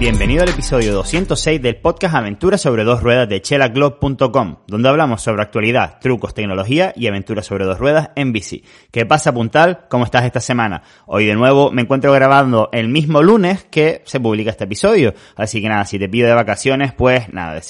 Bienvenido al episodio 206 del podcast Aventuras sobre dos ruedas de chelaglob.com, donde hablamos sobre actualidad, trucos, tecnología y aventuras sobre dos ruedas en bici. ¿Qué pasa, Puntal? ¿Cómo estás esta semana? Hoy de nuevo me encuentro grabando el mismo lunes que se publica este episodio. Así que nada, si te pido de vacaciones, pues nada,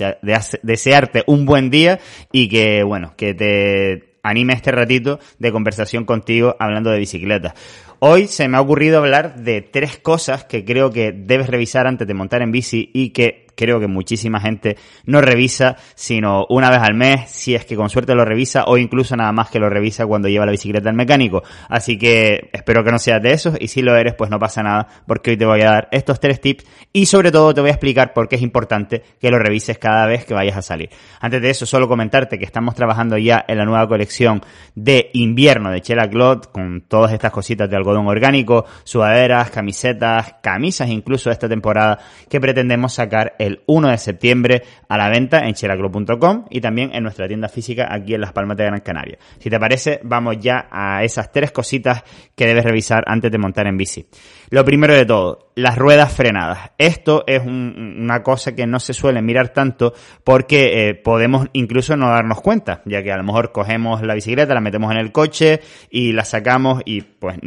desearte un buen día y que, bueno, que te anime este ratito de conversación contigo hablando de bicicleta. Hoy se me ha ocurrido hablar de tres cosas que creo que debes revisar antes de montar en bici y que creo que muchísima gente no revisa, sino una vez al mes, si es que con suerte lo revisa, o incluso nada más que lo revisa cuando lleva la bicicleta al mecánico. Así que espero que no seas de esos, y si lo eres, pues no pasa nada, porque hoy te voy a dar estos tres tips, y sobre todo te voy a explicar por qué es importante que lo revises cada vez que vayas a salir. Antes de eso, solo comentarte que estamos trabajando ya en la nueva colección de invierno de Chela Cloth, con todas estas cositas de algodón orgánico, sudaderas, camisetas, camisas incluso esta temporada, que pretendemos sacar el el 1 de septiembre a la venta en chelaclub.com y también en nuestra tienda física aquí en Las Palmas de Gran Canaria. Si te parece, vamos ya a esas tres cositas que debes revisar antes de montar en bici. Lo primero de todo, las ruedas frenadas. Esto es una cosa que no se suele mirar tanto porque eh, podemos incluso no darnos cuenta, ya que a lo mejor cogemos la bicicleta, la metemos en el coche y la sacamos y pues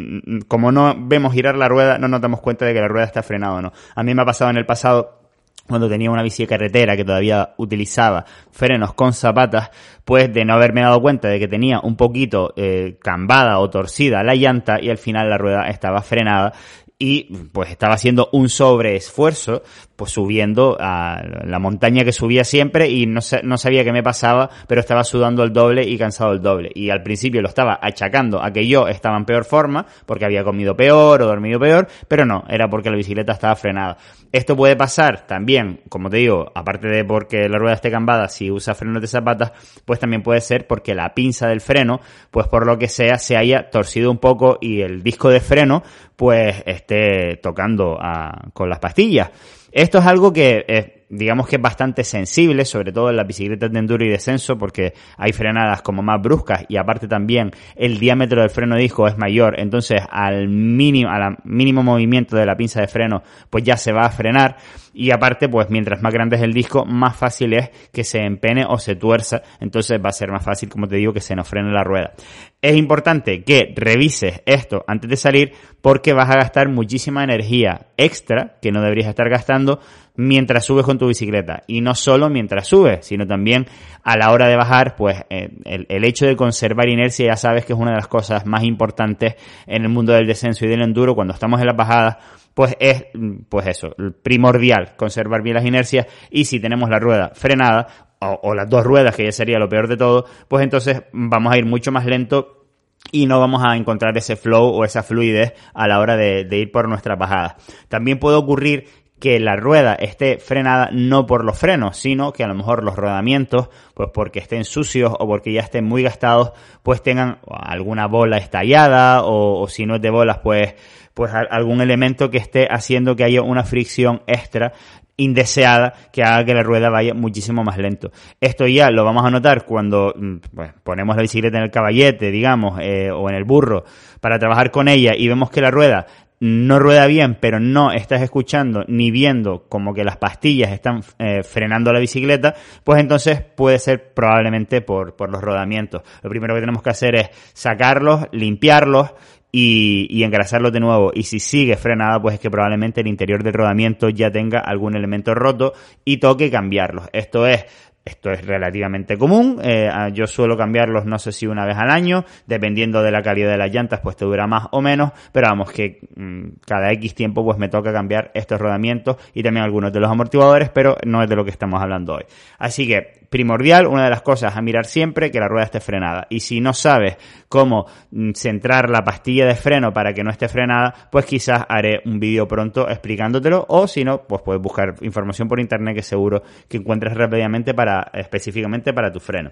como no vemos girar la rueda, no nos damos cuenta de que la rueda está frenada o no. A mí me ha pasado en el pasado cuando tenía una bici de carretera que todavía utilizaba frenos con zapatas, pues de no haberme dado cuenta de que tenía un poquito eh, cambada o torcida la llanta y al final la rueda estaba frenada y pues estaba haciendo un sobreesfuerzo, pues subiendo a la montaña que subía siempre y no, no sabía qué me pasaba, pero estaba sudando el doble y cansado el doble. Y al principio lo estaba achacando a que yo estaba en peor forma, porque había comido peor o dormido peor, pero no, era porque la bicicleta estaba frenada. Esto puede pasar también, como te digo, aparte de porque la rueda esté cambada, si usa frenos de zapatas, pues también puede ser porque la pinza del freno, pues por lo que sea, se haya torcido un poco y el disco de freno, pues esté tocando ah, con las pastillas. Esto es algo que es digamos que es bastante sensible, sobre todo en las bicicletas de enduro y descenso, porque hay frenadas como más bruscas y aparte también el diámetro del freno disco es mayor, entonces al mínimo, al mínimo movimiento de la pinza de freno, pues ya se va a frenar. Y aparte, pues mientras más grande es el disco, más fácil es que se empene o se tuerza, entonces va a ser más fácil, como te digo, que se nos frene la rueda. Es importante que revises esto antes de salir porque vas a gastar muchísima energía extra que no deberías estar gastando mientras subes con tu bicicleta. Y no solo mientras subes, sino también a la hora de bajar, pues eh, el, hecho de conservar inercia ya sabes que es una de las cosas más importantes en el mundo del descenso y del enduro. Cuando estamos en las bajadas, pues es, pues eso, primordial conservar bien las inercias y si tenemos la rueda frenada o, las dos ruedas, que ya sería lo peor de todo, pues entonces vamos a ir mucho más lento y no vamos a encontrar ese flow o esa fluidez a la hora de, de ir por nuestras bajadas. También puede ocurrir que la rueda esté frenada no por los frenos, sino que a lo mejor los rodamientos, pues porque estén sucios o porque ya estén muy gastados, pues tengan alguna bola estallada o, si no es de bolas, pues, pues algún elemento que esté haciendo que haya una fricción extra indeseada que haga que la rueda vaya muchísimo más lento. Esto ya lo vamos a notar cuando mm, pues, ponemos la bicicleta en el caballete, digamos, eh, o en el burro para trabajar con ella y vemos que la rueda no rueda bien, pero no estás escuchando ni viendo como que las pastillas están eh, frenando la bicicleta, pues entonces puede ser probablemente por, por los rodamientos. Lo primero que tenemos que hacer es sacarlos, limpiarlos y, y engrasarlos de nuevo. Y si sigue frenada, pues es que probablemente el interior del rodamiento ya tenga algún elemento roto y toque cambiarlos. Esto es esto es relativamente común. Eh, yo suelo cambiarlos, no sé si una vez al año, dependiendo de la calidad de las llantas, pues te dura más o menos. Pero vamos, que mmm, cada X tiempo, pues me toca cambiar estos rodamientos y también algunos de los amortiguadores, pero no es de lo que estamos hablando hoy. Así que primordial, una de las cosas a mirar siempre, que la rueda esté frenada. Y si no sabes cómo mm, centrar la pastilla de freno para que no esté frenada, pues quizás haré un vídeo pronto explicándotelo o si no, pues puedes buscar información por internet que seguro que encuentres rápidamente para, específicamente para tu freno.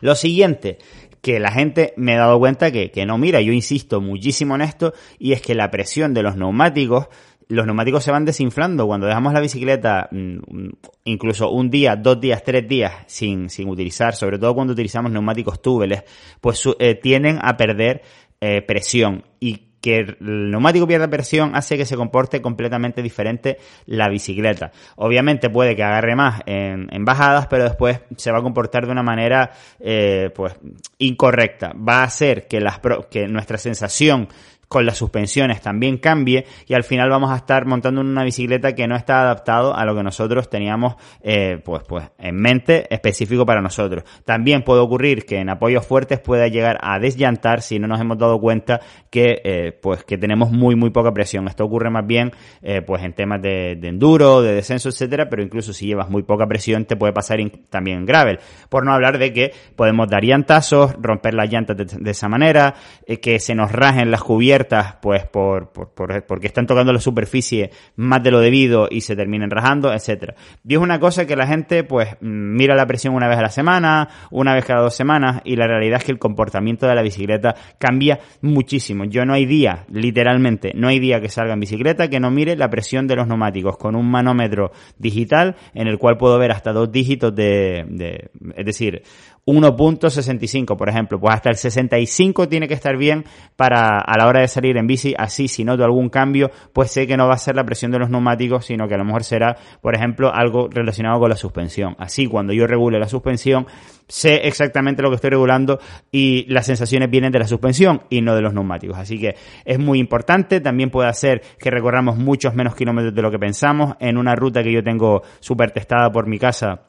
Lo siguiente, que la gente me ha dado cuenta que, que no mira, yo insisto muchísimo en esto, y es que la presión de los neumáticos los neumáticos se van desinflando. Cuando dejamos la bicicleta mm, incluso un día, dos días, tres días sin, sin utilizar, sobre todo cuando utilizamos neumáticos túbeles, pues eh, tienden a perder eh, presión. ¿Y que el neumático pierda presión hace que se comporte completamente diferente la bicicleta. Obviamente puede que agarre más en, bajadas, pero después se va a comportar de una manera eh, pues incorrecta. Va a hacer que, las, que nuestra sensación con las suspensiones también cambie y al final vamos a estar montando una bicicleta que no está adaptado a lo que nosotros teníamos eh, pues pues en mente específico para nosotros. También puede ocurrir que en apoyos fuertes pueda llegar a desllantar si no nos hemos dado cuenta que eh, pues que tenemos muy muy poca presión. Esto ocurre más bien eh, pues en temas de, enduro de descenso etcétera pero incluso si llevas muy poca presión te puede pasar también en gravel por no hablar de que podemos dar llantazos romper las llantas de, de esa manera que se nos rajen las cubiertas pues por, por, porque están tocando la superficie más de lo debido y se terminen rajando, etcétera. Y es una cosa que la gente pues mira la presión una vez a la semana, una vez cada dos semanas y la realidad es que el comportamiento de la bicicleta cambia muchísimo. Yo no hay día, literalmente, no hay día que salga en bicicleta que no mire la presión de los neumáticos con un manómetro digital en el cual puedo ver hasta dos dígitos de, de es decir, 1.65, por ejemplo, pues hasta el 65 tiene que estar bien para a la hora de salir en bici, así si noto algún cambio, pues sé que no va a ser la presión de los neumáticos, sino que a lo mejor será, por ejemplo, algo relacionado con la suspensión. Así, cuando yo regule la suspensión, sé exactamente lo que estoy regulando y las sensaciones vienen de la suspensión y no de los neumáticos. Así que es muy importante, también puede hacer que recorramos muchos menos kilómetros de lo que pensamos en una ruta que yo tengo súper testada por mi casa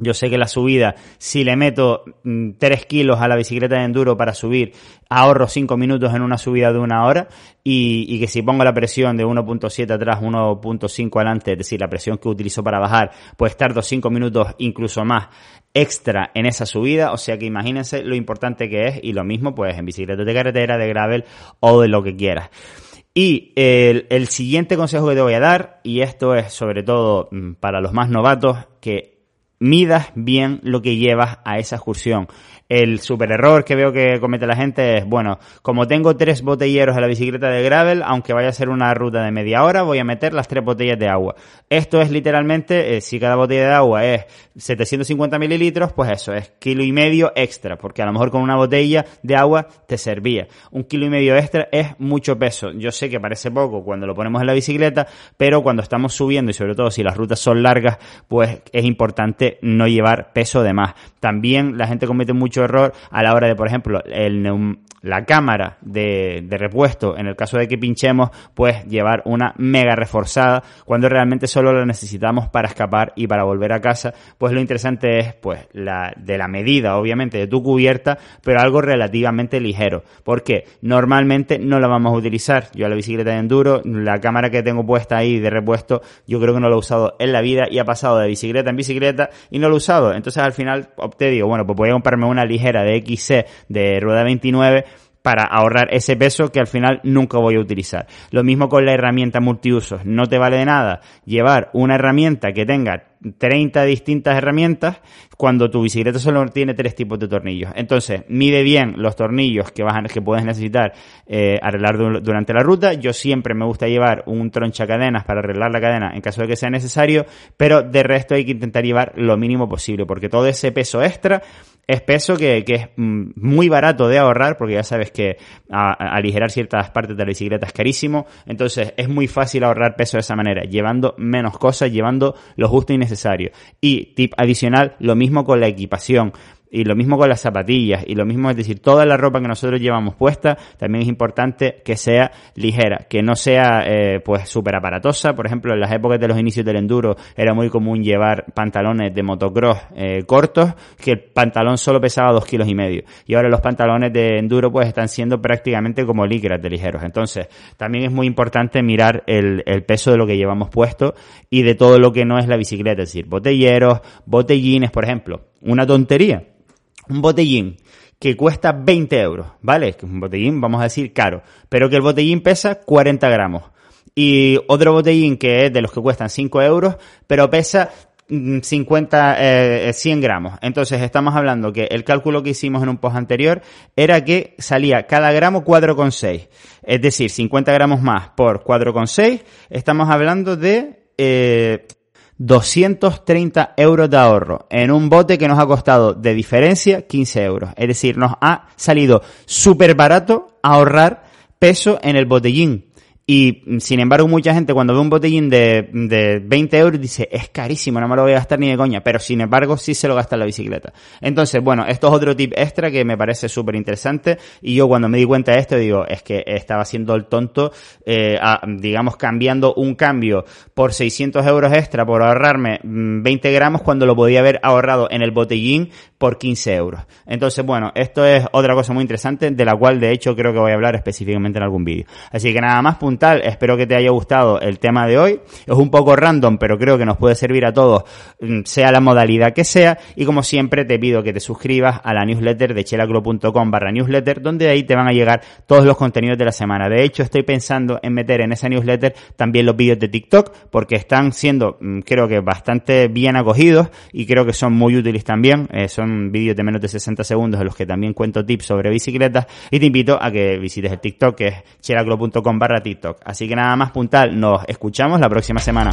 yo sé que la subida, si le meto 3 mm, kilos a la bicicleta de enduro para subir, ahorro 5 minutos en una subida de una hora y, que si pongo la presión de 1.7 atrás, 1.5 adelante, es decir, la presión que utilizo para bajar, pues tardo 5 minutos incluso más extra en esa subida, o sea que imagínense lo importante que es y lo mismo pues en bicicleta de carretera, de gravel o de lo que quieras. Y el, el siguiente consejo que te voy a dar, y esto es sobre todo mm, para los más novatos, que midas bien lo que llevas a esa excursión. El super error que veo que comete la gente es, bueno, como tengo tres botelleros en la bicicleta de gravel, aunque vaya a ser una ruta de media hora, voy a meter las tres botellas de agua. Esto es literalmente, eh, si cada botella de agua es 750 mililitros, pues eso, es kilo y medio extra, porque a lo mejor con una botella de agua te servía. Un kilo y medio extra es mucho peso. Yo sé que parece poco cuando lo ponemos en la bicicleta, pero cuando estamos subiendo y sobre todo si las rutas son largas, pues es importante no llevar peso de más. También la gente comete mucho error a la hora de, por ejemplo, el, la cámara de, de, repuesto, en el caso de que pinchemos, pues llevar una mega reforzada cuando realmente solo la necesitamos para escapar y para volver a casa. Pues lo interesante es, pues, la, de la medida, obviamente, de tu cubierta, pero algo relativamente ligero. Porque normalmente no la vamos a utilizar. Yo a la bicicleta de enduro, la cámara que tengo puesta ahí de repuesto, yo creo que no lo he usado en la vida y ha pasado de bicicleta en bicicleta y no lo he usado. Entonces al final opté, digo, bueno, pues voy a comprarme una ligera de XC de rueda 29 para ahorrar ese peso que al final nunca voy a utilizar. Lo mismo con la herramienta multiusos. No te vale de nada llevar una herramienta que tenga 30 distintas herramientas cuando tu bicicleta solo tiene tres tipos de tornillos. Entonces, mide bien los tornillos que, vas a, que puedes necesitar eh, arreglar durante la ruta. Yo siempre me gusta llevar un troncha cadenas para arreglar la cadena en caso de que sea necesario, pero de resto hay que intentar llevar lo mínimo posible porque todo ese peso extra es peso que, es mm, muy barato de ahorrar, porque ya sabes que aligerar ciertas partes de la bicicleta es carísimo. Entonces es muy fácil ahorrar peso de esa manera, llevando menos cosas, llevando lo justo y necesario. Y tip adicional, lo mismo con la equipación. Y lo mismo con las zapatillas, y lo mismo es decir, toda la ropa que nosotros llevamos puesta, también es importante que sea ligera, que no sea eh, pues súper aparatosa. Por ejemplo, en las épocas de los inicios del enduro era muy común llevar pantalones de motocross eh, cortos, que el pantalón solo pesaba dos kilos y medio. Y ahora los pantalones de enduro pues están siendo prácticamente como licras de ligeros. Entonces, también es muy importante mirar el, el peso de lo que llevamos puesto y de todo lo que no es la bicicleta, es decir, botelleros, botellines, por ejemplo. Una tontería un botellín que cuesta 20 euros, ¿vale? Que es un botellín, vamos a decir, caro, pero que el botellín pesa 40 gramos. Y otro botellín que es de los que cuestan 5 euros, pero pesa 50, eh, 100 gramos. Entonces estamos hablando que el cálculo que hicimos en un post anterior era que salía cada gramo 4,6. Es decir, 50 gramos más por 4,6. Estamos hablando de eh, 230 euros de ahorro en un bote que nos ha costado de diferencia 15 euros. Es decir, nos ha salido súper barato ahorrar peso en el botellín. Y sin embargo, mucha gente cuando ve un botellín de, de 20 euros dice, es carísimo, no me lo voy a gastar ni de coña. Pero sin embargo, sí se lo gasta en la bicicleta. Entonces, bueno, esto es otro tip extra que me parece súper interesante. Y yo cuando me di cuenta de esto, digo, es que estaba haciendo el tonto, eh, digamos, cambiando un cambio por 600 euros extra por ahorrarme 20 mm, gramos cuando lo podía haber ahorrado en el botellín por 15 euros. Entonces, bueno, esto es otra cosa muy interesante de la cual de hecho creo que voy a hablar específicamente en algún vídeo. Así que nada más, Espero que te haya gustado el tema de hoy. Es un poco random, pero creo que nos puede servir a todos, mm, sea la modalidad que sea. Y como siempre, te pido que te suscribas a la newsletter de chelaclo.com barra newsletter, donde ahí te van a llegar todos los contenidos de la semana. De hecho, estoy pensando en meter en esa newsletter también los vídeos de TikTok, porque están siendo, mm, creo que bastante bien acogidos y creo que son muy útiles también. Eh, son vídeos de menos de 60 segundos en los que también cuento tips sobre bicicletas y te invito a que visites el TikTok, que es chelaclo.com barra Así que nada más puntal, nos escuchamos la próxima semana.